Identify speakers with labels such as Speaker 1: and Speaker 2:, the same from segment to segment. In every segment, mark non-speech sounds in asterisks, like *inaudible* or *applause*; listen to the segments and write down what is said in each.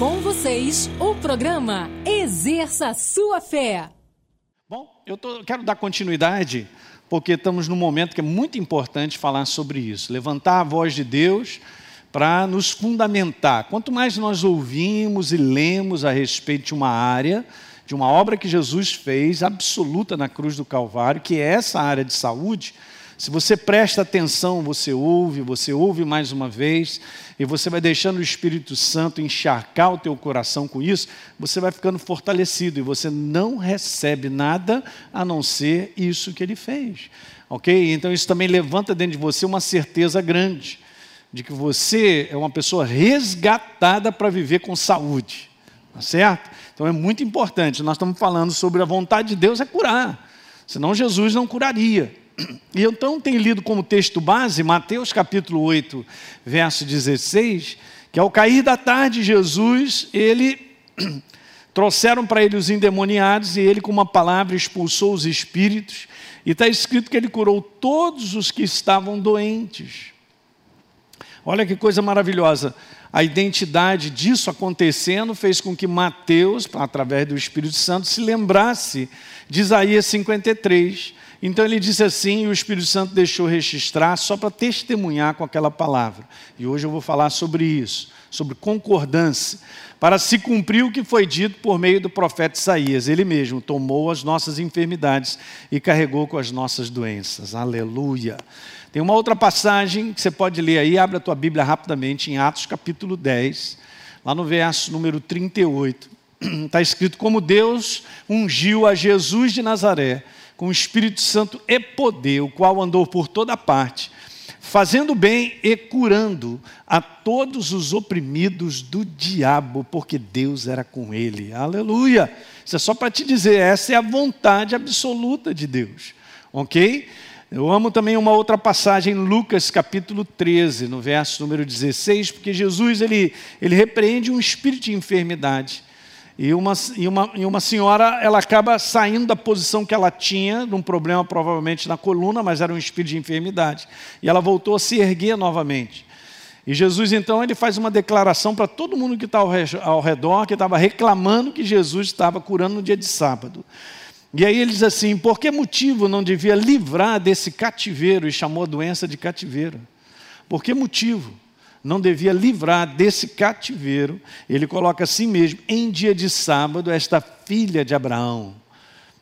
Speaker 1: Com vocês, o programa Exerça Sua Fé.
Speaker 2: Bom, eu tô, quero dar continuidade, porque estamos num momento que é muito importante falar sobre isso. Levantar a voz de Deus para nos fundamentar. Quanto mais nós ouvimos e lemos a respeito de uma área, de uma obra que Jesus fez, absoluta na cruz do Calvário, que é essa área de saúde, se você presta atenção, você ouve, você ouve mais uma vez, e você vai deixando o Espírito Santo encharcar o teu coração com isso, você vai ficando fortalecido e você não recebe nada a não ser isso que ele fez. Ok? Então isso também levanta dentro de você uma certeza grande de que você é uma pessoa resgatada para viver com saúde. Tá certo? Então é muito importante. Nós estamos falando sobre a vontade de Deus é curar. Senão Jesus não curaria. E eu então tenho lido como texto base Mateus capítulo 8, verso 16, que ao cair da tarde Jesus, ele *clears throat* trouxeram para ele os endemoniados e ele com uma palavra expulsou os espíritos. E está escrito que ele curou todos os que estavam doentes. Olha que coisa maravilhosa. A identidade disso acontecendo fez com que Mateus, através do Espírito Santo, se lembrasse de Isaías 53, então ele disse assim, e o Espírito Santo deixou registrar só para testemunhar com aquela palavra. E hoje eu vou falar sobre isso, sobre concordância, para se cumprir o que foi dito por meio do profeta Isaías. Ele mesmo tomou as nossas enfermidades e carregou com as nossas doenças. Aleluia. Tem uma outra passagem que você pode ler aí, abre a tua Bíblia rapidamente, em Atos capítulo 10, lá no verso número 38. Está *clears throat* escrito como Deus ungiu a Jesus de Nazaré com o Espírito Santo e poder, o qual andou por toda parte, fazendo bem e curando a todos os oprimidos do diabo, porque Deus era com ele. Aleluia! Isso é só para te dizer, essa é a vontade absoluta de Deus. Ok? Eu amo também uma outra passagem, Lucas capítulo 13, no verso número 16, porque Jesus ele, ele repreende um espírito de enfermidade. E uma, e, uma, e uma senhora, ela acaba saindo da posição que ela tinha, num problema provavelmente na coluna, mas era um espírito de enfermidade. E ela voltou a se erguer novamente. E Jesus, então, ele faz uma declaração para todo mundo que está ao redor, que estava reclamando que Jesus estava curando no dia de sábado. E aí ele diz assim: por que motivo não devia livrar desse cativeiro? E chamou a doença de cativeiro. Por que motivo? não devia livrar desse cativeiro, ele coloca assim mesmo, em dia de sábado, esta filha de Abraão.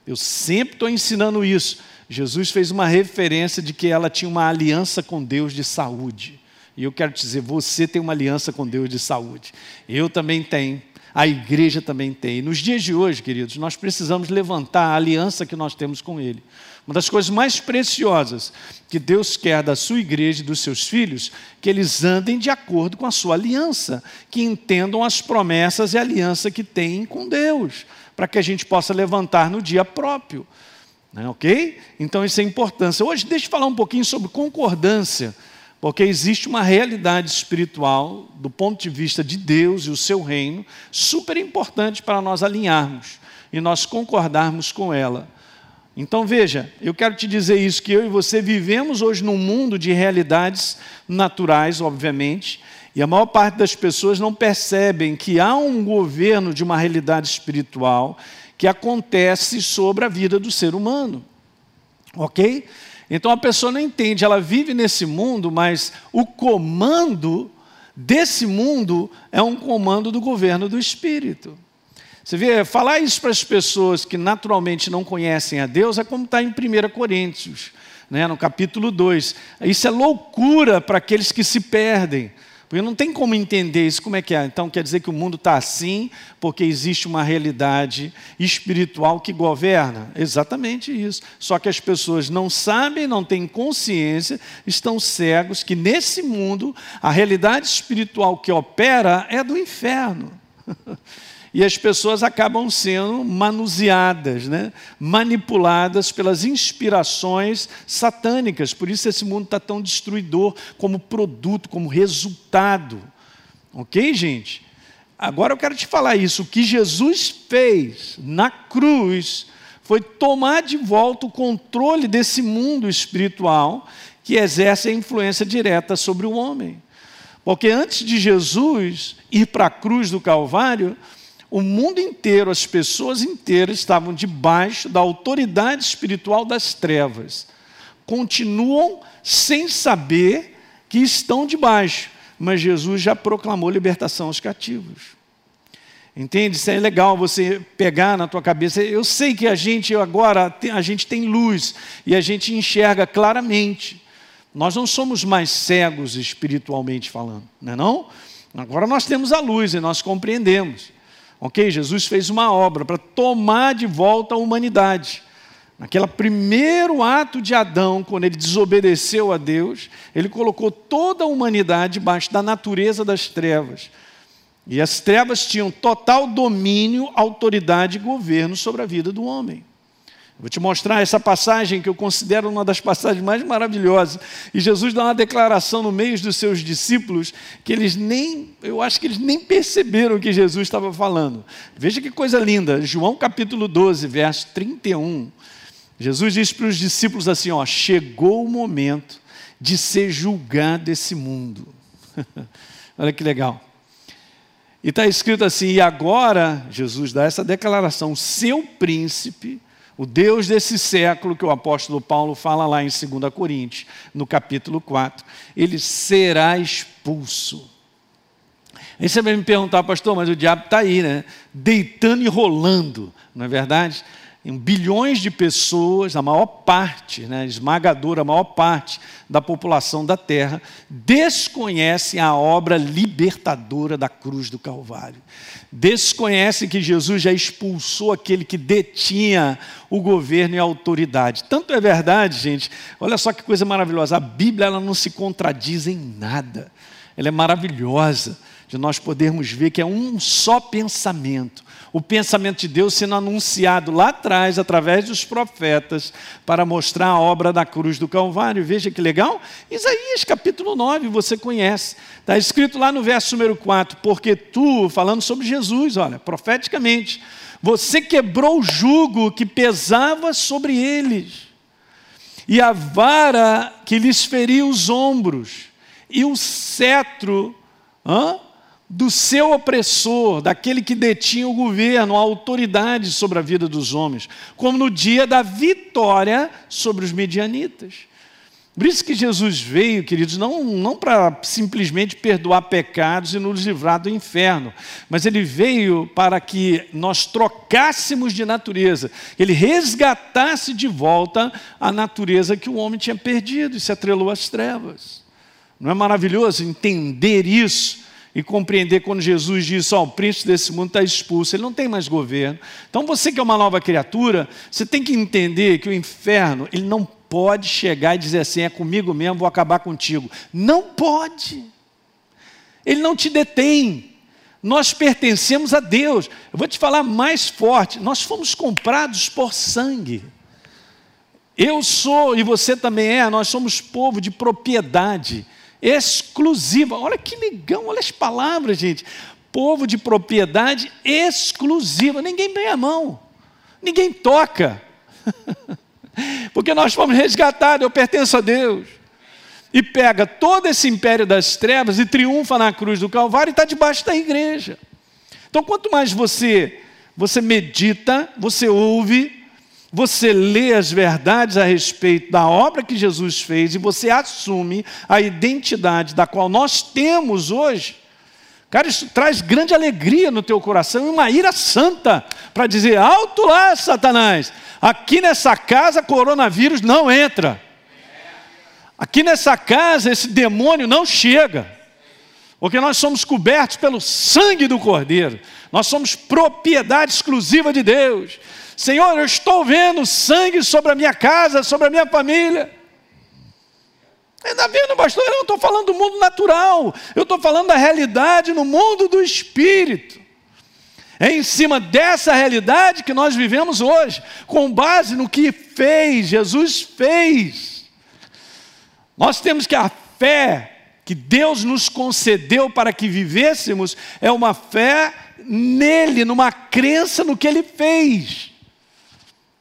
Speaker 2: Eu sempre estou ensinando isso. Jesus fez uma referência de que ela tinha uma aliança com Deus de saúde. E eu quero te dizer, você tem uma aliança com Deus de saúde. Eu também tenho. A igreja também tem. E nos dias de hoje, queridos, nós precisamos levantar a aliança que nós temos com Ele. Uma das coisas mais preciosas que Deus quer da sua igreja e dos seus filhos, que eles andem de acordo com a sua aliança, que entendam as promessas e a aliança que têm com Deus, para que a gente possa levantar no dia próprio. Né, ok? Então isso é importância. Hoje deixa eu falar um pouquinho sobre concordância, porque existe uma realidade espiritual, do ponto de vista de Deus e o seu reino, super importante para nós alinharmos e nós concordarmos com ela. Então veja, eu quero te dizer isso: que eu e você vivemos hoje num mundo de realidades naturais, obviamente, e a maior parte das pessoas não percebem que há um governo de uma realidade espiritual que acontece sobre a vida do ser humano. Ok? Então a pessoa não entende, ela vive nesse mundo, mas o comando desse mundo é um comando do governo do Espírito. Você vê, falar isso para as pessoas que naturalmente não conhecem a Deus é como está em 1 Coríntios, né, no capítulo 2. Isso é loucura para aqueles que se perdem. Porque não tem como entender isso, como é que é? Então quer dizer que o mundo está assim porque existe uma realidade espiritual que governa? Exatamente isso. Só que as pessoas não sabem, não têm consciência, estão cegos que nesse mundo a realidade espiritual que opera é do inferno. *laughs* e as pessoas acabam sendo manuseadas, né? manipuladas pelas inspirações satânicas. Por isso esse mundo está tão destruidor como produto, como resultado. Ok, gente? Agora eu quero te falar isso. O que Jesus fez na cruz foi tomar de volta o controle desse mundo espiritual que exerce a influência direta sobre o homem. Porque antes de Jesus ir para a cruz do Calvário, o mundo inteiro, as pessoas inteiras estavam debaixo da autoridade espiritual das trevas. Continuam sem saber que estão debaixo, mas Jesus já proclamou libertação aos cativos. Entende? Isso é legal você pegar na tua cabeça. Eu sei que a gente agora a gente tem luz e a gente enxerga claramente. Nós não somos mais cegos espiritualmente falando, não é não? Agora nós temos a luz e nós compreendemos. Ok? Jesus fez uma obra para tomar de volta a humanidade. Naquele primeiro ato de Adão, quando ele desobedeceu a Deus, ele colocou toda a humanidade debaixo da natureza das trevas. E as trevas tinham total domínio, autoridade e governo sobre a vida do homem. Vou te mostrar essa passagem que eu considero uma das passagens mais maravilhosas. E Jesus dá uma declaração no meio dos seus discípulos que eles nem, eu acho que eles nem perceberam o que Jesus estava falando. Veja que coisa linda. João capítulo 12, verso 31. Jesus diz para os discípulos assim: ó, chegou o momento de ser julgado esse mundo. *laughs* Olha que legal. E está escrito assim: e agora, Jesus dá essa declaração, seu príncipe o Deus desse século, que o apóstolo Paulo fala lá em 2 Coríntios, no capítulo 4, ele será expulso. Aí você vai me perguntar, pastor, mas o diabo está aí, né? Deitando e rolando, não é verdade? Em bilhões de pessoas, a maior parte, né, esmagadora, a maior parte da população da Terra, desconhecem a obra libertadora da cruz do Calvário. Desconhecem que Jesus já expulsou aquele que detinha o governo e a autoridade. Tanto é verdade, gente, olha só que coisa maravilhosa, a Bíblia ela não se contradiz em nada, ela é maravilhosa de nós podermos ver que é um só pensamento o pensamento de Deus sendo anunciado lá atrás, através dos profetas, para mostrar a obra da cruz do Calvário. Veja que legal. Isaías capítulo 9, você conhece. Está escrito lá no verso número 4: Porque tu, falando sobre Jesus, olha, profeticamente, você quebrou o jugo que pesava sobre eles, e a vara que lhes feria os ombros, e o cetro. Hã? Do seu opressor, daquele que detinha o governo, a autoridade sobre a vida dos homens, como no dia da vitória sobre os medianitas. Por isso que Jesus veio, queridos, não, não para simplesmente perdoar pecados e nos livrar do inferno, mas ele veio para que nós trocássemos de natureza, ele resgatasse de volta a natureza que o homem tinha perdido e se atrelou às trevas. Não é maravilhoso entender isso? E compreender quando Jesus diz: Ó, oh, o príncipe desse mundo está expulso, ele não tem mais governo. Então você que é uma nova criatura, você tem que entender que o inferno, ele não pode chegar e dizer assim: é comigo mesmo, vou acabar contigo. Não pode. Ele não te detém. Nós pertencemos a Deus. Eu vou te falar mais forte: nós fomos comprados por sangue. Eu sou e você também é, nós somos povo de propriedade exclusiva. Olha que legal, olha as palavras, gente. Povo de propriedade exclusiva. Ninguém põe a mão, ninguém toca. *laughs* Porque nós fomos resgatados, eu pertenço a Deus. E pega todo esse império das trevas e triunfa na cruz do Calvário e está debaixo da igreja. Então, quanto mais você você medita, você ouve, você lê as verdades a respeito da obra que Jesus fez e você assume a identidade da qual nós temos hoje. Cara, isso traz grande alegria no teu coração e uma ira santa para dizer: alto lá, Satanás, aqui nessa casa coronavírus não entra. Aqui nessa casa esse demônio não chega. Porque nós somos cobertos pelo sangue do Cordeiro. Nós somos propriedade exclusiva de Deus. Senhor, eu estou vendo sangue sobre a minha casa, sobre a minha família. Ainda vendo, pastor, eu não estou falando do mundo natural, eu estou falando da realidade no mundo do espírito. É em cima dessa realidade que nós vivemos hoje, com base no que fez, Jesus fez. Nós temos que a fé que Deus nos concedeu para que vivêssemos é uma fé nele, numa crença no que ele fez.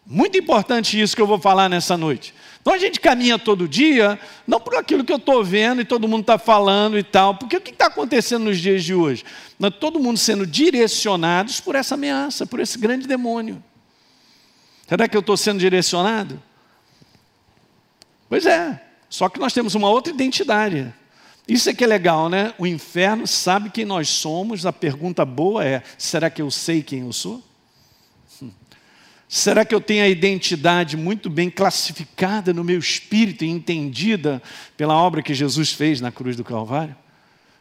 Speaker 2: Muito importante isso que eu vou falar nessa noite. Então a gente caminha todo dia, não por aquilo que eu estou vendo e todo mundo está falando e tal, porque o que está acontecendo nos dias de hoje? Nós, todo mundo sendo direcionados por essa ameaça, por esse grande demônio. Será que eu estou sendo direcionado? Pois é, só que nós temos uma outra identidade. Isso é que é legal, né? O inferno sabe quem nós somos. A pergunta boa é: será que eu sei quem eu sou? Será que eu tenho a identidade muito bem classificada no meu espírito e entendida pela obra que Jesus fez na cruz do Calvário?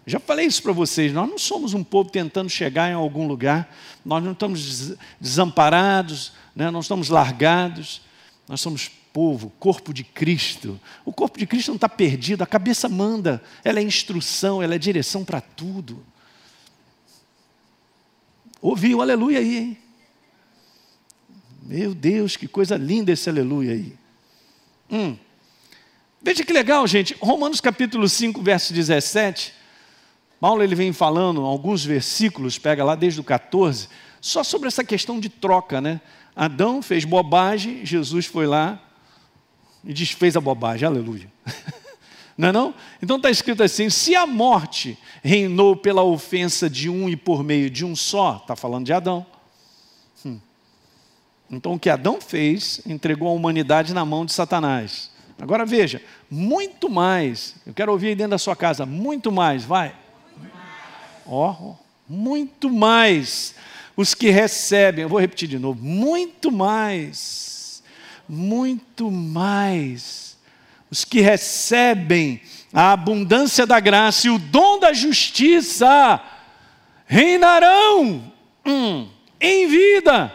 Speaker 2: Já falei isso para vocês, nós não somos um povo tentando chegar em algum lugar, nós não estamos desamparados, né? não estamos largados, nós somos povo, corpo de Cristo. O corpo de Cristo não está perdido, a cabeça manda, ela é instrução, ela é direção para tudo. Ouviu, aleluia aí, hein? Meu Deus, que coisa linda esse aleluia aí. Hum. Veja que legal, gente. Romanos capítulo 5, verso 17. Paulo ele vem falando alguns versículos, pega lá desde o 14, só sobre essa questão de troca, né? Adão fez bobagem, Jesus foi lá e desfez a bobagem, aleluia. *laughs* Não é não? Então está escrito assim: se a morte reinou pela ofensa de um e por meio de um só, está falando de Adão. Então o que Adão fez entregou a humanidade na mão de Satanás. Agora veja, muito mais, eu quero ouvir aí dentro da sua casa, muito mais, vai. Ó, oh, muito mais. Os que recebem, eu vou repetir de novo, muito mais muito mais. Os que recebem a abundância da graça e o dom da justiça reinarão hum, em vida.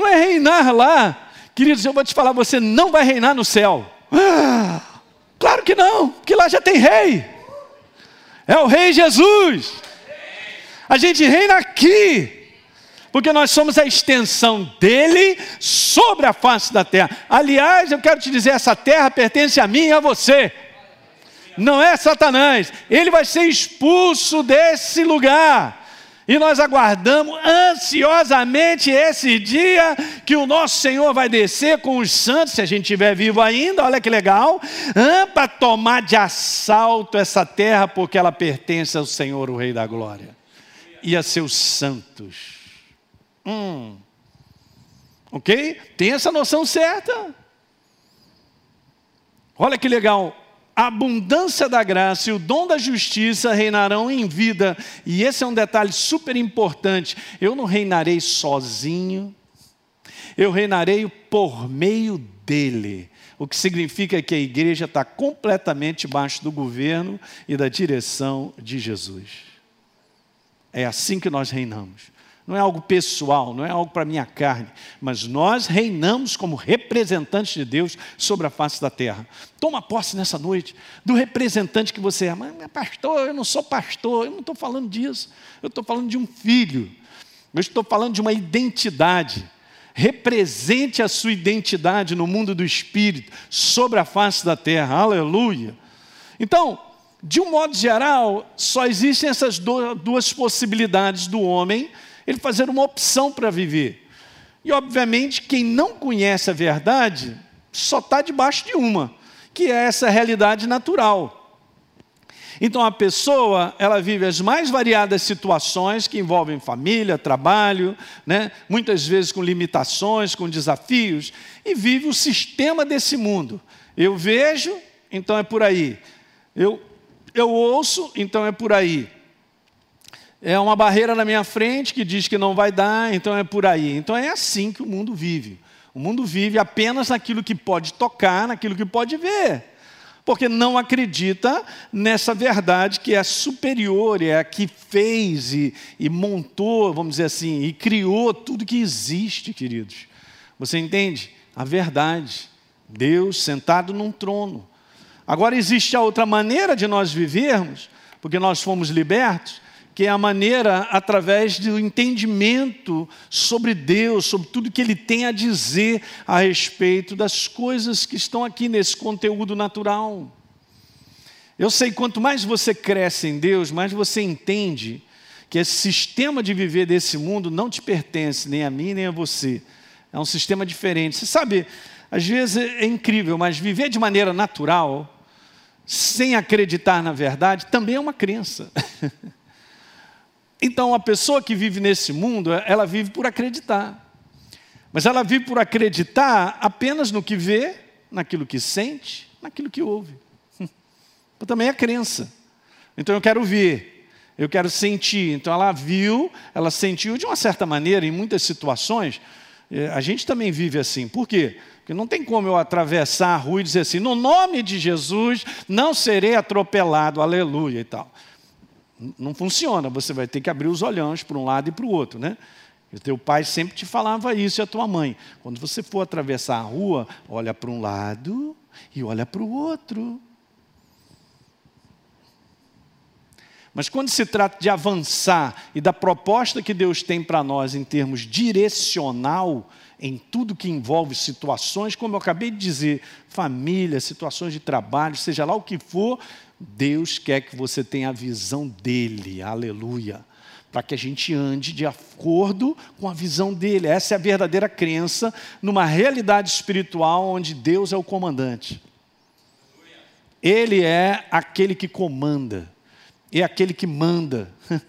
Speaker 2: Não é reinar lá. Queridos, eu vou te falar, você não vai reinar no céu. Ah, claro que não, porque lá já tem rei. É o rei Jesus. A gente reina aqui porque nós somos a extensão dele sobre a face da terra. Aliás, eu quero te dizer: essa terra pertence a mim e a você. Não é Satanás, ele vai ser expulso desse lugar. E nós aguardamos ansiosamente esse dia que o nosso Senhor vai descer com os santos, se a gente estiver vivo ainda, olha que legal, para tomar de assalto essa terra, porque ela pertence ao Senhor, o Rei da Glória, e a seus santos. Hum. Ok? Tem essa noção certa. Olha que legal. A abundância da graça e o dom da justiça reinarão em vida. E esse é um detalhe super importante. Eu não reinarei sozinho, eu reinarei por meio dele. O que significa que a igreja está completamente debaixo do governo e da direção de Jesus. É assim que nós reinamos não é algo pessoal, não é algo para minha carne, mas nós reinamos como representantes de Deus sobre a face da terra. Toma posse nessa noite do representante que você é. Mas, pastor, eu não sou pastor, eu não estou falando disso. Eu estou falando de um filho, eu estou falando de uma identidade. Represente a sua identidade no mundo do espírito, sobre a face da terra. Aleluia. Então, de um modo geral, só existem essas duas possibilidades do homem ele fazer uma opção para viver. E, obviamente, quem não conhece a verdade só está debaixo de uma, que é essa realidade natural. Então a pessoa, ela vive as mais variadas situações que envolvem família, trabalho, né? muitas vezes com limitações, com desafios, e vive o sistema desse mundo. Eu vejo, então é por aí. Eu, eu ouço, então é por aí é uma barreira na minha frente que diz que não vai dar, então é por aí. Então é assim que o mundo vive. O mundo vive apenas naquilo que pode tocar, naquilo que pode ver. Porque não acredita nessa verdade que é superior, é a que fez e, e montou, vamos dizer assim, e criou tudo que existe, queridos. Você entende? A verdade. Deus sentado num trono. Agora existe a outra maneira de nós vivermos, porque nós fomos libertos, que é a maneira através do entendimento sobre Deus, sobre tudo que Ele tem a dizer a respeito das coisas que estão aqui nesse conteúdo natural. Eu sei, quanto mais você cresce em Deus, mais você entende que esse sistema de viver desse mundo não te pertence nem a mim nem a você. É um sistema diferente. Você sabe, às vezes é incrível, mas viver de maneira natural, sem acreditar na verdade, também é uma crença. *laughs* Então, a pessoa que vive nesse mundo, ela vive por acreditar. Mas ela vive por acreditar apenas no que vê, naquilo que sente, naquilo que ouve. *laughs* Também é crença. Então eu quero ver, eu quero sentir. Então ela viu, ela sentiu de uma certa maneira, em muitas situações, eh, a gente também vive assim. Por quê? Porque não tem como eu atravessar a rua e dizer assim, no nome de Jesus não serei atropelado, aleluia e tal. Não funciona, você vai ter que abrir os olhões para um lado e para o outro, né? E teu pai sempre te falava isso e a tua mãe. Quando você for atravessar a rua, olha para um lado e olha para o outro. Mas quando se trata de avançar e da proposta que Deus tem para nós em termos direcional, em tudo que envolve situações, como eu acabei de dizer, família, situações de trabalho, seja lá o que for, Deus quer que você tenha a visão dele, aleluia, para que a gente ande de acordo com a visão dele. Essa é a verdadeira crença numa realidade espiritual onde Deus é o comandante. Ele é aquele que comanda é aquele que manda, *laughs*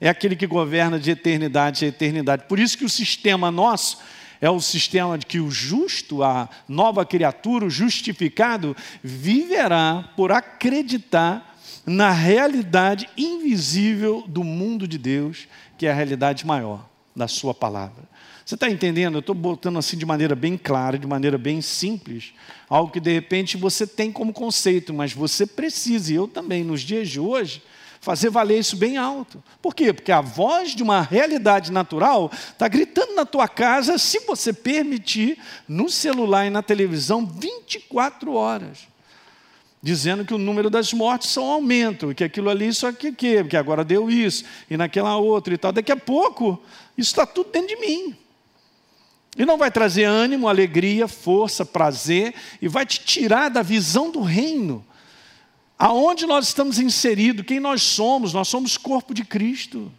Speaker 2: é aquele que governa de eternidade a eternidade. Por isso que o sistema nosso é o sistema de que o justo, a nova criatura, o justificado, viverá por acreditar na realidade invisível do mundo de Deus, que é a realidade maior da Sua palavra. Você está entendendo? Eu estou botando assim de maneira bem clara, de maneira bem simples, algo que de repente você tem como conceito, mas você precisa, e eu também, nos dias de hoje, fazer valer isso bem alto. Por quê? Porque a voz de uma realidade natural está gritando na tua casa, se você permitir, no celular e na televisão, 24 horas. Dizendo que o número das mortes são aumento, que aquilo ali só que que, que agora deu isso, e naquela outra e tal. Daqui a pouco, isso está tudo dentro de mim. E não vai trazer ânimo, alegria, força, prazer, e vai te tirar da visão do reino aonde nós estamos inseridos, quem nós somos, nós somos corpo de Cristo.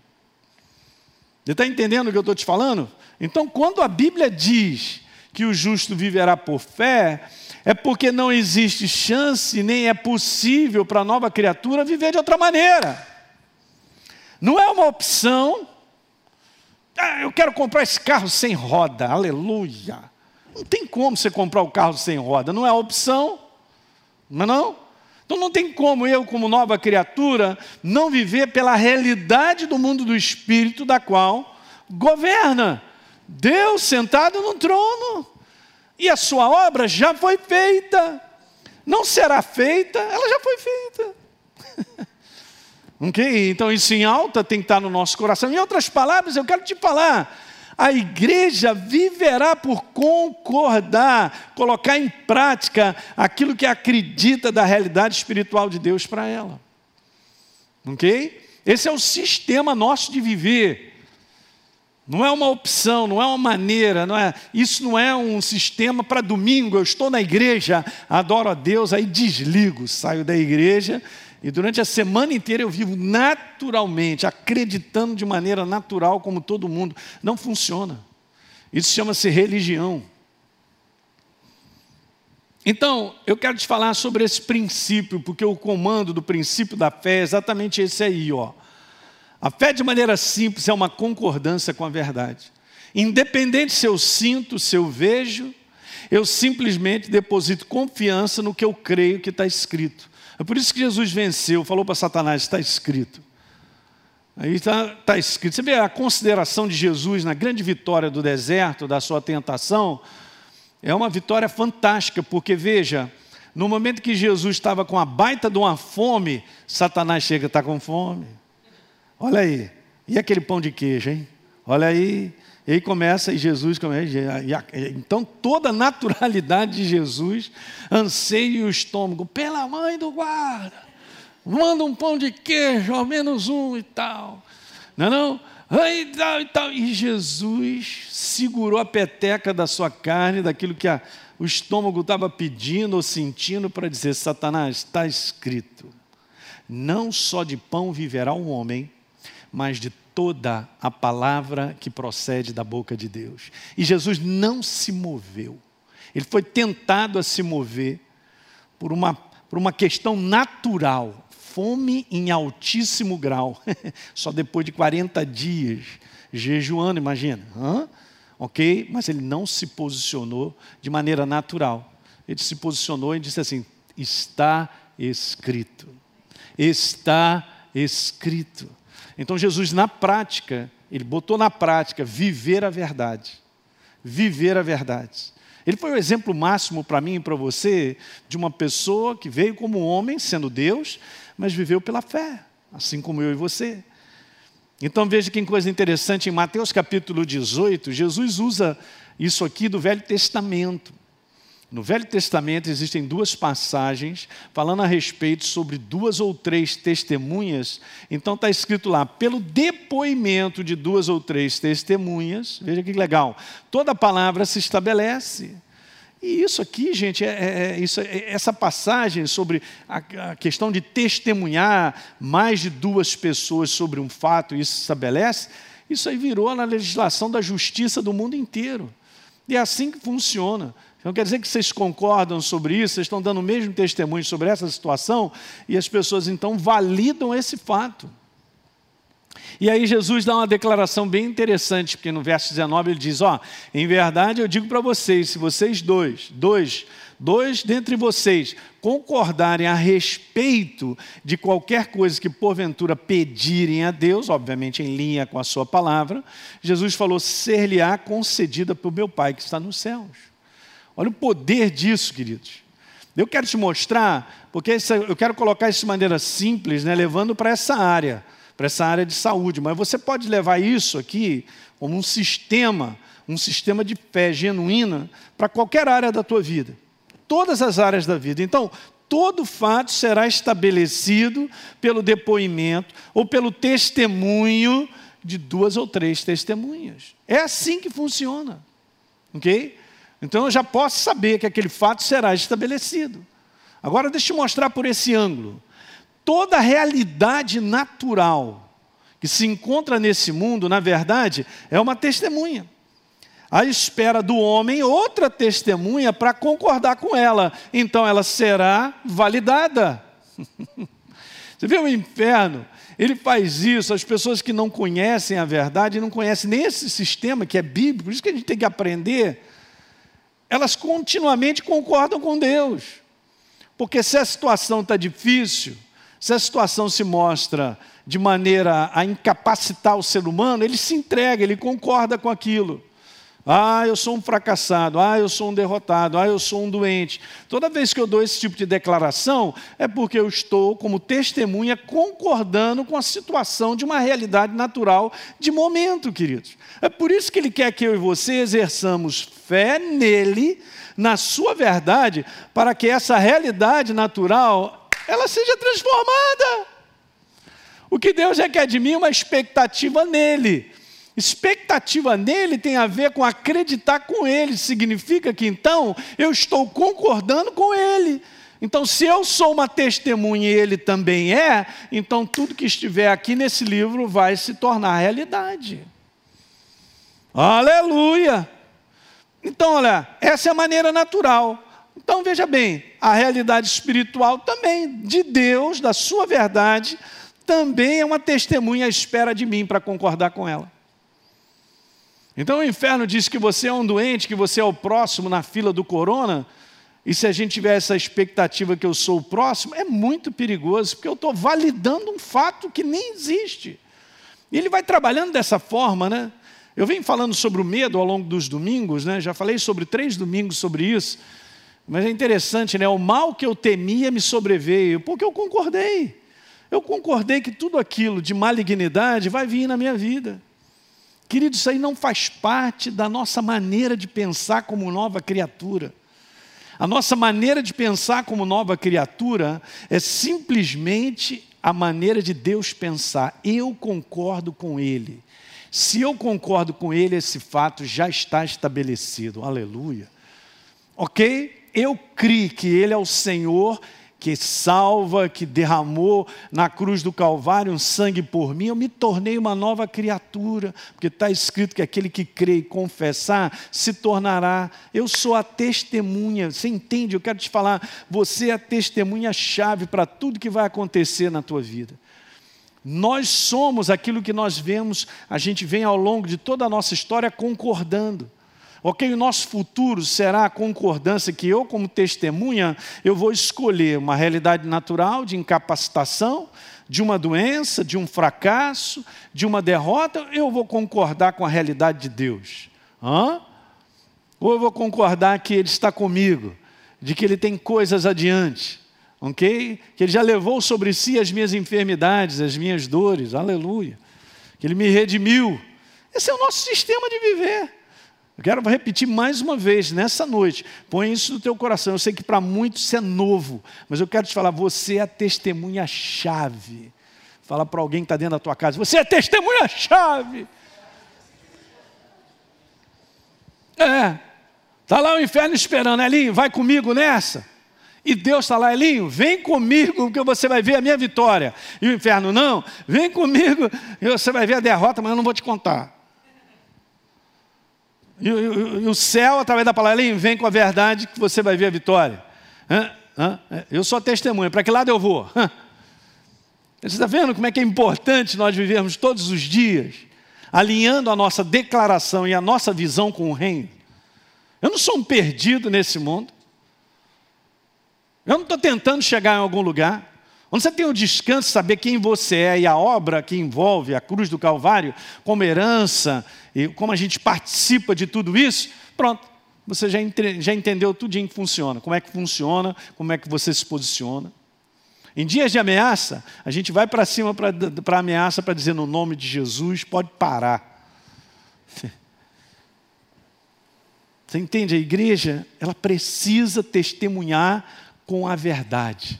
Speaker 2: Você está entendendo o que eu estou te falando? Então, quando a Bíblia diz que o justo viverá por fé, é porque não existe chance, nem é possível para a nova criatura viver de outra maneira. Não é uma opção. Ah, eu quero comprar esse carro sem roda, aleluia. Não tem como você comprar o carro sem roda, não é opção, não é não? Então não tem como eu, como nova criatura, não viver pela realidade do mundo do espírito da qual governa. Deus sentado no trono. E a sua obra já foi feita. Não será feita, ela já foi feita. *laughs* ok? Então isso em alta tem que estar no nosso coração. Em outras palavras, eu quero te falar a igreja viverá por concordar, colocar em prática aquilo que acredita da realidade espiritual de Deus para ela. Ok? Esse é o sistema nosso de viver. Não é uma opção, não é uma maneira, não é, isso não é um sistema para domingo. Eu estou na igreja, adoro a Deus, aí desligo, saio da igreja e durante a semana inteira eu vivo naturalmente, acreditando de maneira natural, como todo mundo. Não funciona. Isso chama-se religião. Então, eu quero te falar sobre esse princípio, porque o comando do princípio da fé é exatamente esse aí, ó. A fé, de maneira simples, é uma concordância com a verdade. Independente se eu sinto, se eu vejo, eu simplesmente deposito confiança no que eu creio que está escrito. É por isso que Jesus venceu, falou para Satanás: está escrito. Aí está tá escrito. Você vê a consideração de Jesus na grande vitória do deserto, da sua tentação, é uma vitória fantástica, porque veja, no momento que Jesus estava com a baita de uma fome, Satanás chega, está com fome. Olha aí, e aquele pão de queijo, hein? Olha aí, e aí começa, e Jesus começa, então toda a naturalidade de Jesus anseia o estômago, pela mãe do guarda, manda um pão de queijo, ao menos um e tal. Não é não? Aí, tal, e, tal. e Jesus segurou a peteca da sua carne, daquilo que a, o estômago estava pedindo ou sentindo para dizer: Satanás, está escrito, não só de pão viverá o um homem, mas de toda a palavra que procede da boca de Deus. E Jesus não se moveu. Ele foi tentado a se mover por uma, por uma questão natural, fome em altíssimo grau. *laughs* Só depois de 40 dias jejuando, imagina. Hã? Ok? Mas ele não se posicionou de maneira natural. Ele se posicionou e disse assim: está escrito. Está escrito. Então Jesus, na prática, ele botou na prática viver a verdade. Viver a verdade. Ele foi o exemplo máximo para mim e para você de uma pessoa que veio como homem, sendo Deus, mas viveu pela fé, assim como eu e você. Então veja que coisa interessante, em Mateus capítulo 18, Jesus usa isso aqui do Velho Testamento. No Velho Testamento existem duas passagens falando a respeito sobre duas ou três testemunhas. Então está escrito lá, pelo depoimento de duas ou três testemunhas, veja que legal, toda palavra se estabelece. E isso aqui, gente, é, é, é isso, é, essa passagem sobre a, a, questão de testemunhar mais de duas pessoas sobre um fato, isso se estabelece, isso aí virou na legislação da justiça do mundo inteiro. E é assim que funciona. Então quer dizer que vocês concordam sobre isso, vocês estão dando o mesmo testemunho sobre essa situação, e as pessoas então validam esse fato. E aí Jesus dá uma declaração bem interessante, porque no verso 19 ele diz: Ó, em verdade eu digo para vocês, se vocês dois, dois, dois dentre vocês concordarem a respeito de qualquer coisa que porventura pedirem a Deus, obviamente em linha com a sua palavra, Jesus falou: ser-lhe-á concedida pelo meu Pai que está nos céus. Olha o poder disso, queridos. Eu quero te mostrar, porque eu quero colocar isso de maneira simples, né, levando para essa área, para essa área de saúde. Mas você pode levar isso aqui como um sistema, um sistema de fé genuína para qualquer área da tua vida. Todas as áreas da vida. Então, todo fato será estabelecido pelo depoimento ou pelo testemunho de duas ou três testemunhas. É assim que funciona. Ok? Então eu já posso saber que aquele fato será estabelecido. Agora deixa eu mostrar por esse ângulo. Toda realidade natural que se encontra nesse mundo, na verdade, é uma testemunha. À espera do homem, outra testemunha para concordar com ela. Então ela será validada. *laughs* Você vê o inferno? Ele faz isso, as pessoas que não conhecem a verdade, não conhecem nem esse sistema que é bíblico, por isso que a gente tem que aprender elas continuamente concordam com Deus. Porque se a situação está difícil, se a situação se mostra de maneira a incapacitar o ser humano, ele se entrega, ele concorda com aquilo. Ah, eu sou um fracassado. Ah, eu sou um derrotado. Ah, eu sou um doente. Toda vez que eu dou esse tipo de declaração, é porque eu estou, como testemunha, concordando com a situação de uma realidade natural de momento, queridos. É por isso que ele quer que eu e você exerçamos fé nele, na sua verdade, para que essa realidade natural ela seja transformada. O que Deus requer de mim é uma expectativa nele. Expectativa nele tem a ver com acreditar com ele, significa que então eu estou concordando com ele. Então, se eu sou uma testemunha e ele também é, então tudo que estiver aqui nesse livro vai se tornar realidade. Aleluia! Então, olha, essa é a maneira natural. Então, veja bem, a realidade espiritual também, de Deus, da sua verdade, também é uma testemunha à espera de mim para concordar com ela. Então o inferno diz que você é um doente, que você é o próximo na fila do corona, e se a gente tiver essa expectativa que eu sou o próximo, é muito perigoso, porque eu estou validando um fato que nem existe. E ele vai trabalhando dessa forma, né? Eu venho falando sobre o medo ao longo dos domingos, né? Já falei sobre três domingos sobre isso. Mas é interessante, né? O mal que eu temia me sobreveio, porque eu concordei. Eu concordei que tudo aquilo de malignidade vai vir na minha vida. Querido, isso aí não faz parte da nossa maneira de pensar como nova criatura. A nossa maneira de pensar como nova criatura é simplesmente a maneira de Deus pensar. Eu concordo com Ele. Se eu concordo com Ele, esse fato já está estabelecido. Aleluia. Ok? Eu creio que Ele é o Senhor que salva, que derramou na cruz do Calvário um sangue por mim, eu me tornei uma nova criatura, porque está escrito que aquele que crê e confessar se tornará. Eu sou a testemunha, você entende? Eu quero te falar, você é a testemunha-chave para tudo que vai acontecer na tua vida. Nós somos aquilo que nós vemos, a gente vem ao longo de toda a nossa história concordando. Ok, o nosso futuro será a concordância que eu, como testemunha, eu vou escolher uma realidade natural de incapacitação, de uma doença, de um fracasso, de uma derrota, eu vou concordar com a realidade de Deus. Hã? Ou eu vou concordar que Ele está comigo, de que Ele tem coisas adiante, ok? Que Ele já levou sobre si as minhas enfermidades, as minhas dores, aleluia. Que Ele me redimiu. Esse é o nosso sistema de viver. Eu quero repetir mais uma vez nessa noite. Põe isso no teu coração. Eu sei que para muitos isso é novo, mas eu quero te falar: você é a testemunha-chave. Fala para alguém que está dentro da tua casa: você é testemunha-chave. É, está lá o inferno esperando, Elinho, vai comigo nessa. E Deus está lá, Elinho, vem comigo, que você vai ver a minha vitória. E o inferno, não, vem comigo, você vai ver a derrota, mas eu não vou te contar. E, e, e, o céu, através da palavra, ele vem com a verdade que você vai ver a vitória. Hã? Hã? Eu sou testemunha. Para que lado eu vou? Hã? Você está vendo como é que é importante nós vivermos todos os dias, alinhando a nossa declaração e a nossa visão com o reino? Eu não sou um perdido nesse mundo. Eu não estou tentando chegar em algum lugar. Onde você tem o descanso de saber quem você é e a obra que envolve a cruz do Calvário como herança e como a gente participa de tudo isso, pronto, você já, entre, já entendeu tudo que funciona, como é que funciona, como é que você se posiciona. Em dias de ameaça, a gente vai para cima para a ameaça para dizer no nome de Jesus, pode parar. *laughs* Você entende? A igreja, ela precisa testemunhar com a verdade.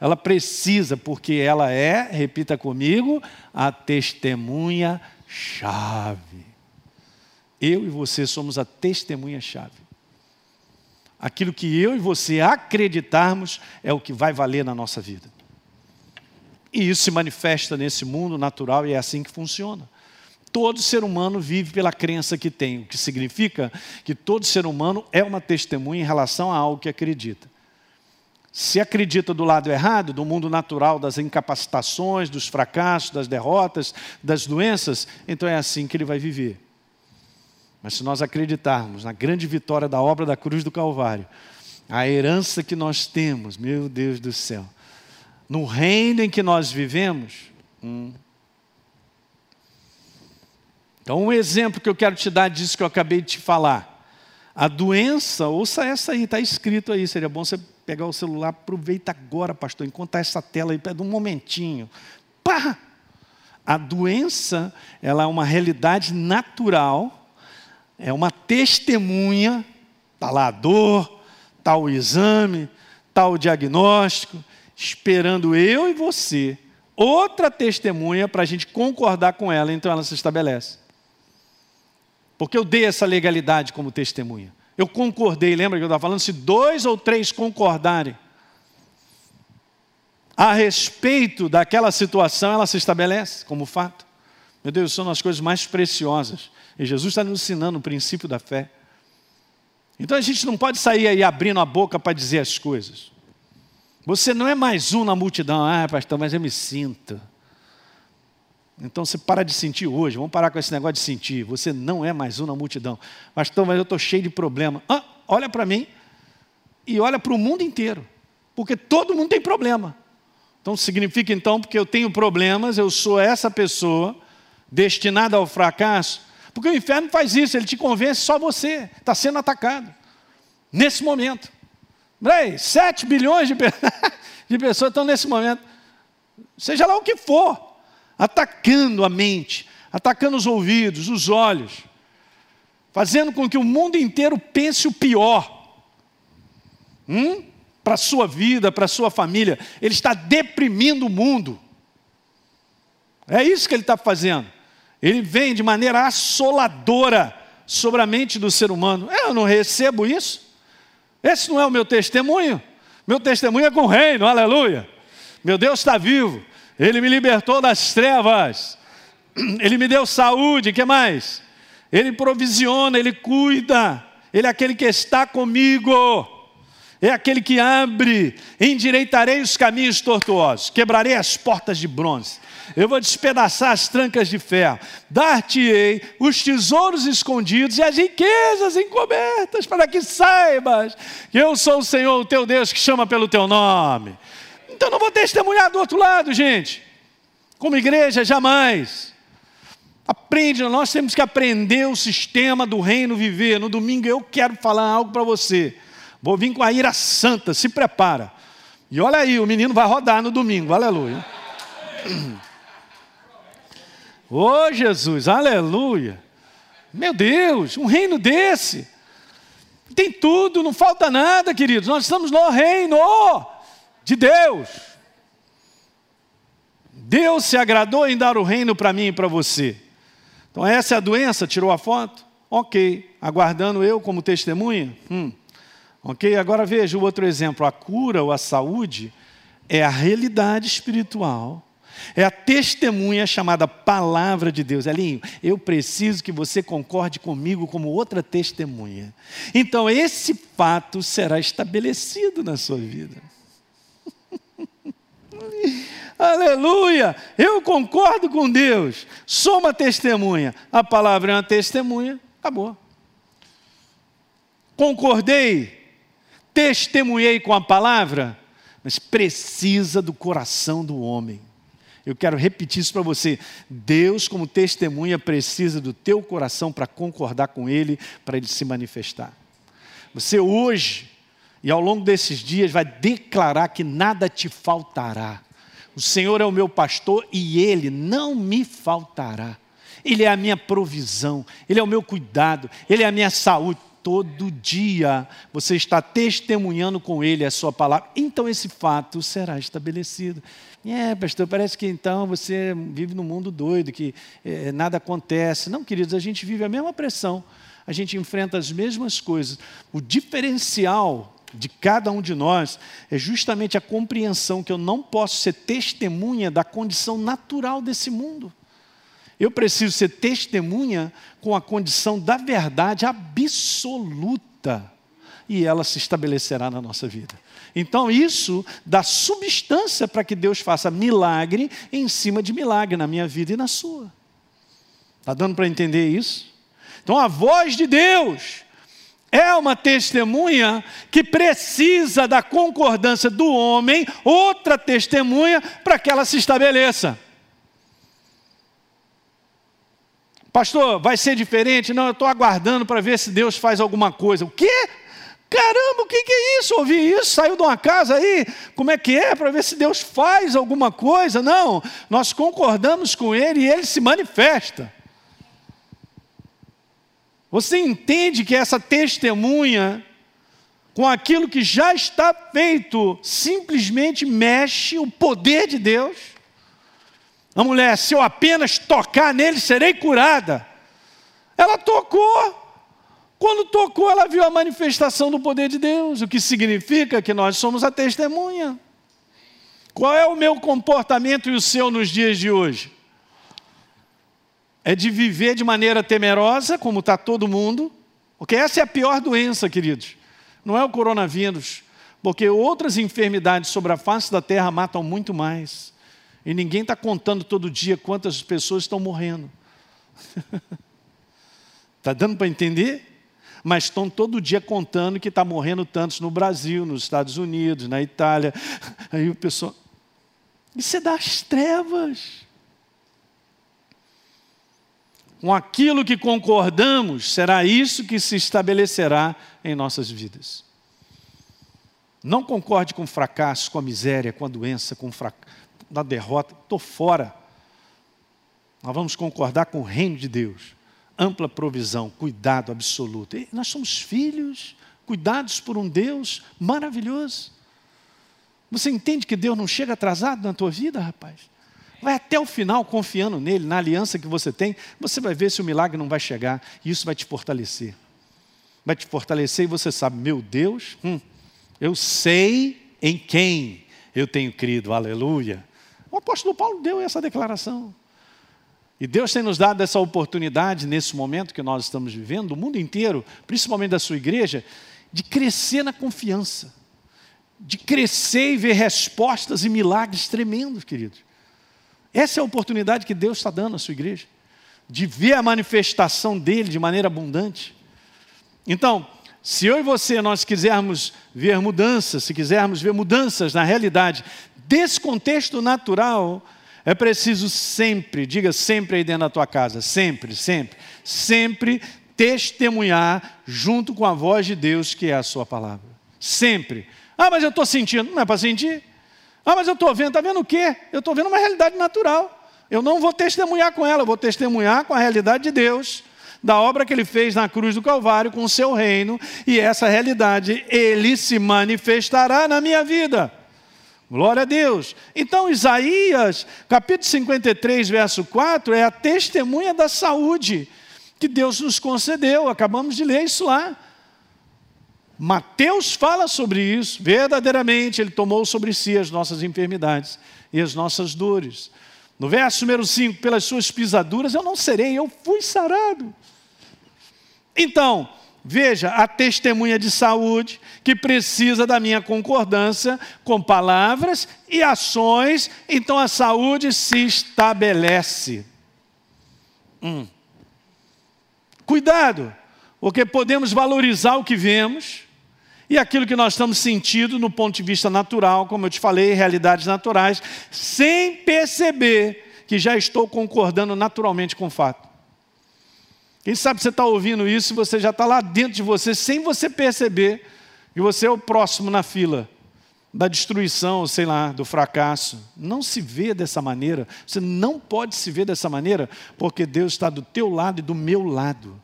Speaker 2: Ela precisa, porque ela é, repita comigo, a testemunha-chave. Eu e você somos a testemunha-chave. Aquilo que eu e você acreditarmos é o que vai valer na nossa vida. E isso se manifesta nesse mundo natural e é assim que funciona. Todo ser humano vive pela crença que tem, o que significa que todo ser humano é uma testemunha em relação a algo que acredita. Se acredita do lado errado, do mundo natural, das incapacitações, dos fracassos, das derrotas, das doenças, então é assim que ele vai viver. Mas se nós acreditarmos na grande vitória da obra da cruz do Calvário, a herança que nós temos, meu Deus do céu, no reino em que nós vivemos. Hum. Então, um exemplo que eu quero te dar disso que eu acabei de te falar. A doença, ouça essa aí, está escrito aí, seria bom você pegar o celular, aproveita agora, pastor, enquanto essa tela aí, pega um momentinho. Pá! A doença, ela é uma realidade natural, é uma testemunha, está lá a dor, está o exame, está o diagnóstico, esperando eu e você, outra testemunha para a gente concordar com ela, então ela se estabelece. Porque eu dei essa legalidade como testemunha. Eu concordei, lembra que eu estava falando? Se dois ou três concordarem a respeito daquela situação, ela se estabelece como fato. Meu Deus, são as coisas mais preciosas. E Jesus está nos ensinando o princípio da fé. Então a gente não pode sair aí abrindo a boca para dizer as coisas. Você não é mais um na multidão. Ah, pastor, mas eu me sinto. Então você para de sentir hoje, vamos parar com esse negócio de sentir. Você não é mais um na multidão. Pastor, mas eu estou cheio de problema. Ah, olha para mim e olha para o mundo inteiro. Porque todo mundo tem problema. Então significa então, porque eu tenho problemas, eu sou essa pessoa destinada ao fracasso. Porque o inferno faz isso, ele te convence só você, está sendo atacado. Nesse momento. Ei, 7 bilhões de, *laughs* de pessoas estão nesse momento. Seja lá o que for atacando a mente, atacando os ouvidos, os olhos, fazendo com que o mundo inteiro pense o pior. Hum? Para a sua vida, para a sua família. Ele está deprimindo o mundo. É isso que ele está fazendo. Ele vem de maneira assoladora sobre a mente do ser humano. Eu não recebo isso. Esse não é o meu testemunho. Meu testemunho é com o reino, aleluia. Meu Deus está vivo. Ele me libertou das trevas. *clears throat* Ele me deu saúde, que mais? Ele provisiona, ele cuida. Ele é aquele que está comigo. É aquele que abre, endireitarei os caminhos tortuosos, quebrarei as portas de bronze eu vou despedaçar as trancas de ferro, dar-te-ei os tesouros escondidos e as riquezas encobertas, para que saibas que eu sou o Senhor, o teu Deus, que chama pelo teu nome. Então não vou testemunhar do outro lado, gente. Como igreja, jamais. Aprende, nós temos que aprender o sistema do reino viver. No domingo eu quero falar algo para você. Vou vir com a ira santa, se prepara. E olha aí, o menino vai rodar no domingo, aleluia. *clears throat* Ô oh, Jesus, aleluia. Meu Deus, um reino desse. Tem tudo, não falta nada, queridos. Nós estamos no reino de Deus. Deus se agradou em dar o reino para mim e para você. Então, essa é a doença, tirou a foto? Ok. Aguardando eu como testemunha? Hum. Ok, agora veja o outro exemplo. A cura ou a saúde é a realidade espiritual é a testemunha chamada Palavra de Deus. Elinho, eu preciso que você concorde comigo como outra testemunha. Então, esse fato será estabelecido na sua vida. Aleluia! Eu concordo com Deus. Sou uma testemunha. A palavra é uma testemunha. Acabou. Concordei. Testemunhei com a palavra. Mas precisa do coração do homem. Eu quero repetir isso para você. Deus, como testemunha, precisa do teu coração para concordar com Ele, para Ele se manifestar. Você hoje e ao longo desses dias vai declarar que nada te faltará. O Senhor é o meu pastor e Ele não me faltará. Ele é a minha provisão, Ele é o meu cuidado, Ele é a minha saúde. Todo dia você está testemunhando com Ele a Sua palavra, então esse fato será estabelecido. É, pastor, parece que então você vive num mundo doido, que é, nada acontece. Não, queridos, a gente vive a mesma pressão, a gente enfrenta as mesmas coisas. O diferencial de cada um de nós é justamente a compreensão que eu não posso ser testemunha da condição natural desse mundo. Eu preciso ser testemunha com a condição da verdade absoluta, e ela se estabelecerá na nossa vida. Então, isso dá substância para que Deus faça milagre em cima de milagre na minha vida e na sua. Está dando para entender isso? Então, a voz de Deus é uma testemunha que precisa da concordância do homem, outra testemunha, para que ela se estabeleça. Pastor, vai ser diferente? Não, eu estou aguardando para ver se Deus faz alguma coisa. O quê? Caramba, o que, que é isso? Ouvi isso, saiu de uma casa aí, como é que é? Para ver se Deus faz alguma coisa. Não, nós concordamos com Ele e Ele se manifesta. Você entende que essa testemunha, com aquilo que já está feito, simplesmente mexe o poder de Deus? A mulher, se eu apenas tocar nele, serei curada. Ela tocou. Quando tocou, ela viu a manifestação do poder de Deus, o que significa que nós somos a testemunha. Qual é o meu comportamento e o seu nos dias de hoje? É de viver de maneira temerosa, como está todo mundo, porque essa é a pior doença, queridos. Não é o coronavírus, porque outras enfermidades sobre a face da terra matam muito mais. E ninguém está contando todo dia quantas pessoas estão morrendo. Está *laughs* dando para entender? mas estão todo dia contando que está morrendo tantos no Brasil, nos Estados Unidos, na Itália. *laughs* Aí o pessoal. Isso é das trevas. Com aquilo que concordamos, será isso que se estabelecerá em nossas vidas. Não concorde com o fracasso, com a miséria, com a doença, com a derrota. Estou fora. Nós vamos concordar com o reino de Deus ampla provisão, cuidado absoluto. E nós somos filhos, cuidados por um Deus maravilhoso. Você entende que Deus não chega atrasado na tua vida, rapaz? Vai até o final confiando nele, na aliança que você tem, você vai ver se o milagre não vai chegar, e isso vai te fortalecer. Vai te fortalecer e você sabe, meu Deus, hum, eu sei em quem eu tenho crido. Aleluia. O apóstolo Paulo deu essa declaração. E Deus tem nos dado essa oportunidade nesse momento que nós estamos vivendo, o mundo inteiro, principalmente da sua igreja, de crescer na confiança, de crescer e ver respostas e milagres tremendos, queridos. Essa é a oportunidade que Deus está dando à sua igreja, de ver a manifestação dele de maneira abundante. Então, se eu e você nós quisermos ver mudanças, se quisermos ver mudanças na realidade desse contexto natural, é preciso sempre, diga sempre aí dentro da tua casa, sempre, sempre, sempre testemunhar junto com a voz de Deus que é a sua palavra. Sempre. Ah, mas eu estou sentindo. Não é para sentir. Ah, mas eu estou vendo. Está vendo o quê? Eu estou vendo uma realidade natural. Eu não vou testemunhar com ela, eu vou testemunhar com a realidade de Deus, da obra que ele fez na cruz do Calvário com o seu reino, e essa realidade, ele se manifestará na minha vida. Glória a Deus. Então, Isaías, capítulo 53, verso 4, é a testemunha da saúde que Deus nos concedeu. Acabamos de ler isso lá. Mateus fala sobre isso. Verdadeiramente, ele tomou sobre si as nossas enfermidades e as nossas dores. No verso número 5, pelas suas pisaduras eu não serei, eu fui sarado. Então, Veja, a testemunha de saúde que precisa da minha concordância com palavras e ações, então a saúde se estabelece. Hum. Cuidado, porque podemos valorizar o que vemos e aquilo que nós estamos sentindo no ponto de vista natural, como eu te falei, realidades naturais, sem perceber que já estou concordando naturalmente com o fato. Quem sabe você está ouvindo isso você já está lá dentro de você, sem você perceber que você é o próximo na fila da destruição, sei lá, do fracasso. Não se vê dessa maneira. Você não pode se ver dessa maneira, porque Deus está do teu lado e do meu lado.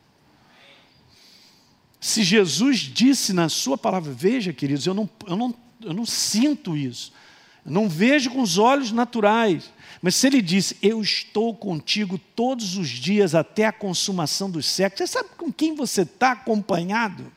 Speaker 2: Se Jesus disse na sua palavra, veja, queridos, eu não, eu não, eu não sinto isso. Eu não vejo com os olhos naturais. Mas se ele disse, eu estou contigo todos os dias até a consumação dos séculos, você sabe com quem você está acompanhado?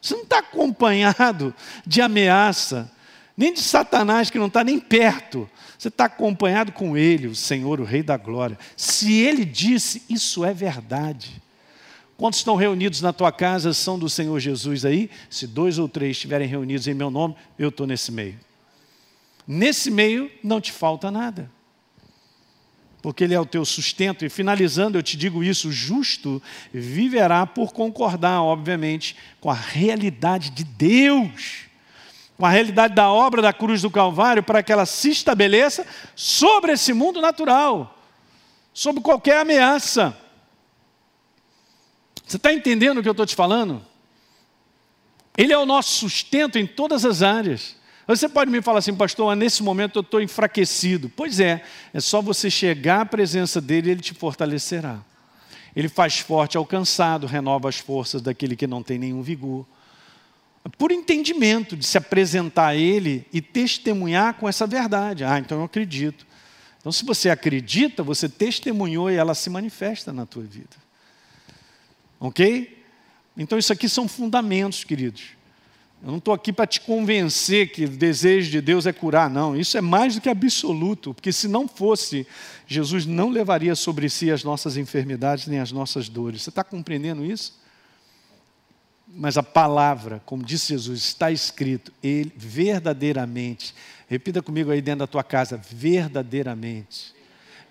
Speaker 2: Você não está acompanhado de ameaça, nem de Satanás que não está nem perto. Você está acompanhado com Ele, o Senhor, o Rei da Glória. Se Ele disse, isso é verdade. Quantos estão reunidos na tua casa são do Senhor Jesus aí? Se dois ou três estiverem reunidos em meu nome, eu estou nesse meio. Nesse meio não te falta nada. Porque Ele é o teu sustento. E finalizando, eu te digo isso: justo viverá por concordar, obviamente, com a realidade de Deus, com a realidade da obra da cruz do Calvário, para que ela se estabeleça sobre esse mundo natural, sobre qualquer ameaça. Você está entendendo o que eu estou te falando? Ele é o nosso sustento em todas as áreas. Você pode me falar assim, pastor, nesse momento eu estou enfraquecido. Pois é, é só você chegar à presença dele e ele te fortalecerá. Ele faz forte ao cansado, renova as forças daquele que não tem nenhum vigor. Por entendimento de se apresentar a ele e testemunhar com essa verdade. Ah, então eu acredito. Então, se você acredita, você testemunhou e ela se manifesta na tua vida. Ok? Então, isso aqui são fundamentos, queridos. Eu não estou aqui para te convencer que o desejo de Deus é curar, não. Isso é mais do que absoluto, porque se não fosse, Jesus não levaria sobre si as nossas enfermidades nem as nossas dores. Você está compreendendo isso? Mas a palavra, como disse Jesus, está escrito, ele verdadeiramente, repita comigo aí dentro da tua casa, verdadeiramente,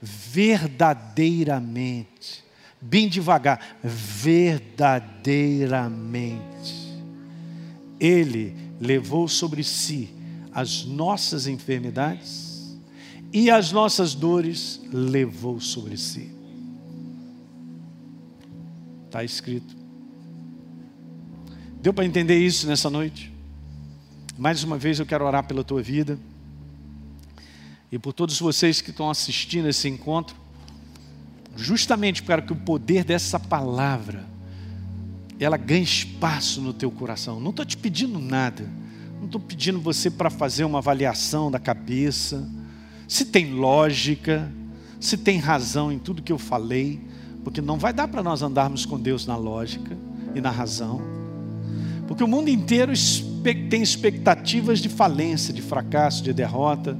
Speaker 2: verdadeiramente, bem devagar, verdadeiramente ele levou sobre si as nossas enfermidades e as nossas dores levou sobre si. Está escrito. Deu para entender isso nessa noite? Mais uma vez eu quero orar pela tua vida e por todos vocês que estão assistindo esse encontro, justamente para que o poder dessa palavra ela ganha espaço no teu coração. Não estou te pedindo nada. Não estou pedindo você para fazer uma avaliação da cabeça, se tem lógica, se tem razão em tudo que eu falei, porque não vai dar para nós andarmos com Deus na lógica e na razão. Porque o mundo inteiro tem expectativas de falência, de fracasso, de derrota,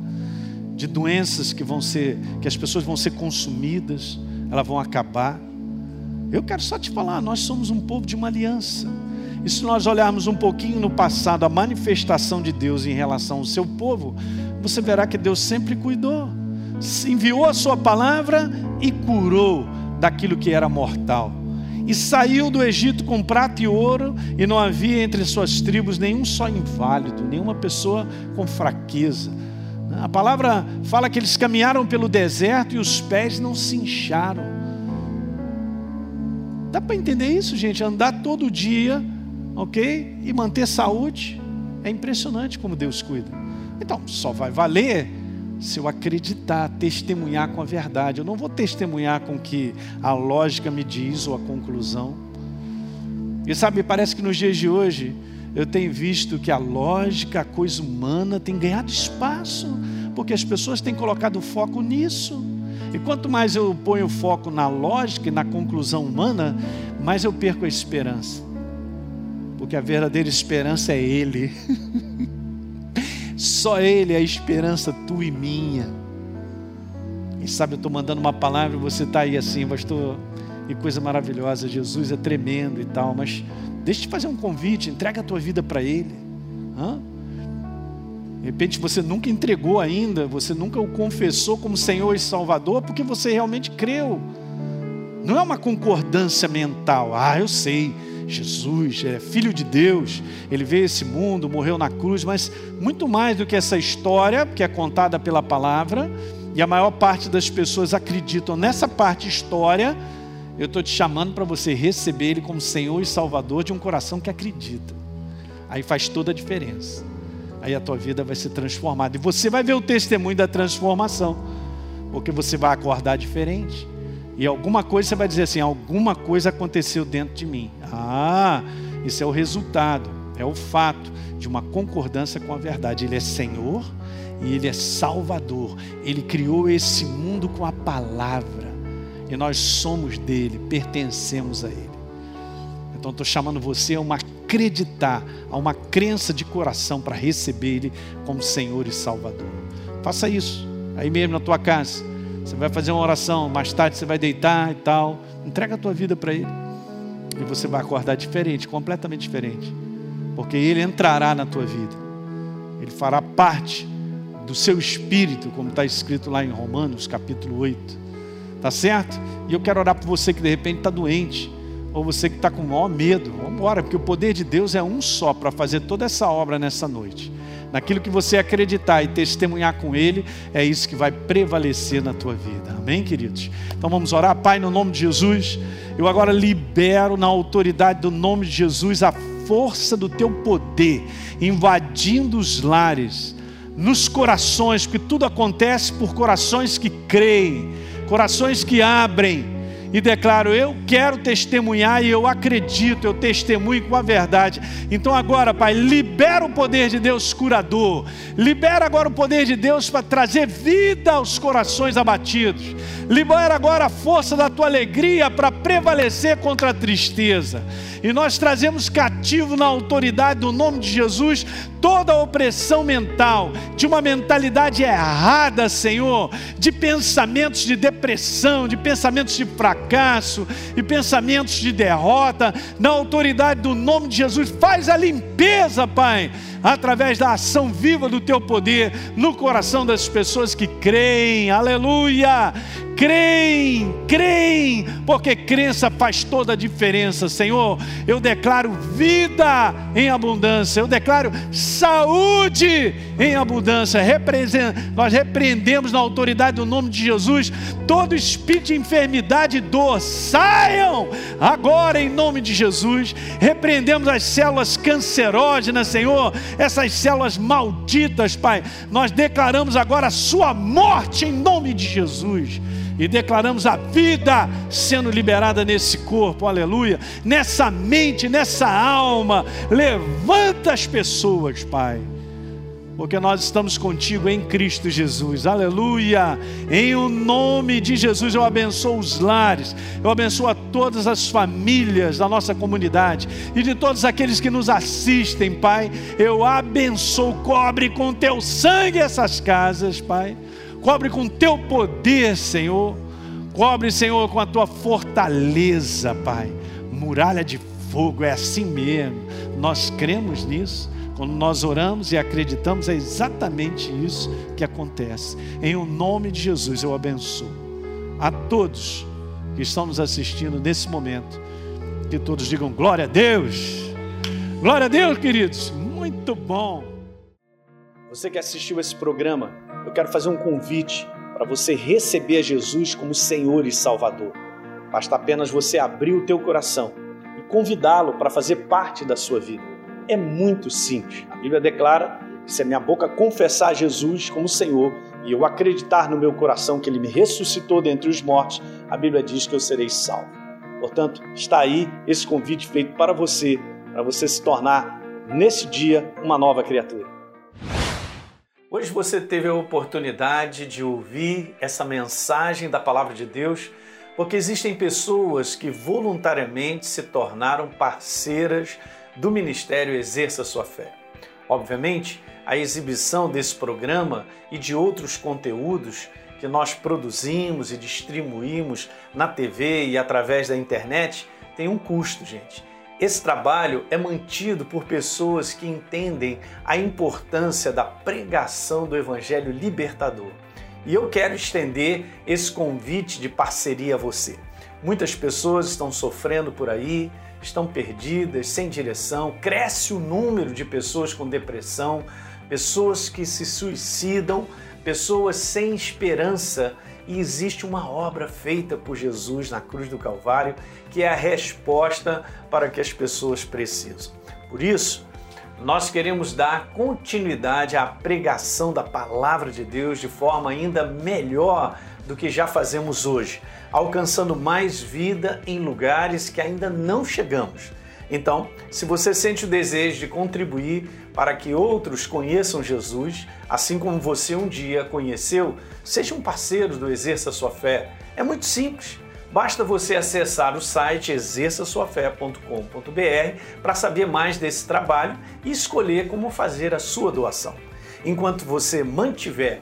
Speaker 2: de doenças que vão ser, que as pessoas vão ser consumidas, elas vão acabar. Eu quero só te falar, nós somos um povo de uma aliança. E se nós olharmos um pouquinho no passado, a manifestação de Deus em relação ao seu povo, você verá que Deus sempre cuidou, enviou a sua palavra e curou daquilo que era mortal. E saiu do Egito com prata e ouro, e não havia entre suas tribos nenhum só inválido, nenhuma pessoa com fraqueza. A palavra fala que eles caminharam pelo deserto e os pés não se incharam. Dá para entender isso, gente? Andar todo dia, ok? E manter saúde. É impressionante como Deus cuida. Então, só vai valer se eu acreditar, testemunhar com a verdade. Eu não vou testemunhar com o que a lógica me diz ou a conclusão. E sabe, parece que nos dias de hoje eu tenho visto que a lógica, a coisa humana tem ganhado espaço, porque as pessoas têm colocado foco nisso. E quanto mais eu ponho foco na lógica e na conclusão humana, mais eu perco a esperança. Porque a verdadeira esperança é Ele. *laughs* Só Ele é a esperança tua e minha. E sabe, eu estou mandando uma palavra e você está aí assim, pastor, e coisa maravilhosa, Jesus é tremendo e tal, mas deixa eu te fazer um convite, entrega a tua vida para Ele. Hã? De repente você nunca entregou ainda, você nunca o confessou como Senhor e Salvador, porque você realmente creu. Não é uma concordância mental, ah, eu sei Jesus é filho de Deus, ele veio a esse mundo, morreu na cruz, mas muito mais do que essa história que é contada pela palavra, e a maior parte das pessoas acreditam nessa parte história, eu estou te chamando para você receber Ele como Senhor e Salvador de um coração que acredita. Aí faz toda a diferença. Aí a tua vida vai ser transformada. E você vai ver o testemunho da transformação. Porque você vai acordar diferente. E alguma coisa você vai dizer assim: alguma coisa aconteceu dentro de mim. Ah, isso é o resultado, é o fato de uma concordância com a verdade. Ele é Senhor e Ele é Salvador. Ele criou esse mundo com a palavra. E nós somos dele, pertencemos a Ele. Então estou chamando você a uma acreditar, a uma crença de coração para receber Ele como Senhor e Salvador. Faça isso aí mesmo na tua casa você vai fazer uma oração, mais tarde você vai deitar e tal. Entrega a tua vida para Ele. E você vai acordar diferente, completamente diferente. Porque Ele entrará na tua vida. Ele fará parte do seu espírito, como está escrito lá em Romanos, capítulo 8. Tá certo? E eu quero orar por você que de repente está doente. Ou você que está com maior medo. Vamos embora, porque o poder de Deus é um só para fazer toda essa obra nessa noite naquilo que você acreditar e testemunhar com Ele, é isso que vai prevalecer na tua vida. Amém, queridos? Então vamos orar, Pai, no nome de Jesus. Eu agora libero na autoridade do nome de Jesus a força do teu poder invadindo os lares, nos corações, porque tudo acontece por corações que creem, corações que abrem e declaro: Eu quero testemunhar e eu acredito, eu testemunho com a verdade. Então, agora, Pai, libera o poder de Deus curador, libera agora o poder de Deus para trazer vida aos corações abatidos, libera agora a força da tua alegria para prevalecer contra a tristeza. E nós trazemos cativo na autoridade do nome de Jesus toda a opressão mental, de uma mentalidade errada, Senhor, de pensamentos de depressão, de pensamentos de fracasso, e pensamentos de derrota, na autoridade do nome de Jesus, faz a limpeza, Pai através da ação viva do teu poder no coração das pessoas que creem, aleluia, creem, creem, porque crença faz toda a diferença, Senhor. Eu declaro vida em abundância, eu declaro saúde em abundância. Nós repreendemos na autoridade do nome de Jesus todo espírito de enfermidade e dor, saiam agora em nome de Jesus. Repreendemos as células cancerógenas, Senhor, essas células malditas, Pai. Nós declaramos agora a sua morte em nome de Jesus e declaramos a vida sendo liberada nesse corpo, aleluia, nessa mente, nessa alma. Levanta as pessoas, Pai, porque nós estamos contigo em Cristo Jesus. Aleluia! Em o nome de Jesus eu abençoo os lares, eu abençoo a todas as famílias da nossa comunidade e de todos aqueles que nos assistem, Pai. Eu abençoo, cobre com teu sangue essas casas, Pai. Cobre com teu poder, Senhor. Cobre, Senhor, com a tua fortaleza, Pai. Muralha de fogo, é assim mesmo. Nós cremos nisso quando nós oramos e acreditamos, é exatamente isso que acontece. Em o nome de Jesus eu abençoo a todos que estão nos assistindo nesse momento. Que todos digam glória a Deus. Glória a Deus, queridos. Muito bom.
Speaker 3: Você que assistiu esse programa, eu quero fazer um convite para você receber Jesus como Senhor e Salvador. Basta apenas você abrir o teu coração e convidá-lo para fazer parte da sua vida é muito simples. A Bíblia declara que se a minha boca confessar Jesus como Senhor e eu acreditar no meu coração que Ele me ressuscitou dentre os mortos, a Bíblia diz que eu serei salvo. Portanto, está aí esse convite feito para você, para você se tornar, nesse dia, uma nova criatura.
Speaker 2: Hoje você teve a oportunidade de ouvir essa mensagem da Palavra de Deus, porque existem pessoas que voluntariamente se tornaram parceiras do Ministério Exerça Sua Fé. Obviamente, a exibição desse programa e de outros conteúdos que nós produzimos e distribuímos na TV e através da internet tem um custo, gente. Esse trabalho é mantido por pessoas que entendem a importância da pregação do Evangelho libertador. E eu quero estender esse convite de parceria a você. Muitas pessoas estão sofrendo por aí, estão perdidas, sem direção, cresce o número de pessoas com depressão, pessoas que se suicidam, pessoas sem esperança. E existe uma obra feita por Jesus na cruz do Calvário que é a resposta para que as pessoas precisam. Por isso, nós queremos dar continuidade à pregação da palavra de Deus de forma ainda melhor do que já fazemos hoje, alcançando mais vida em lugares que ainda não chegamos. Então, se você sente o desejo de contribuir para que outros conheçam Jesus, assim como você um dia conheceu, seja um parceiro do Exerça Sua Fé. É muito simples. Basta você acessar o site exerçaçoafé.com.br para saber mais desse trabalho e escolher como fazer a sua doação. Enquanto você mantiver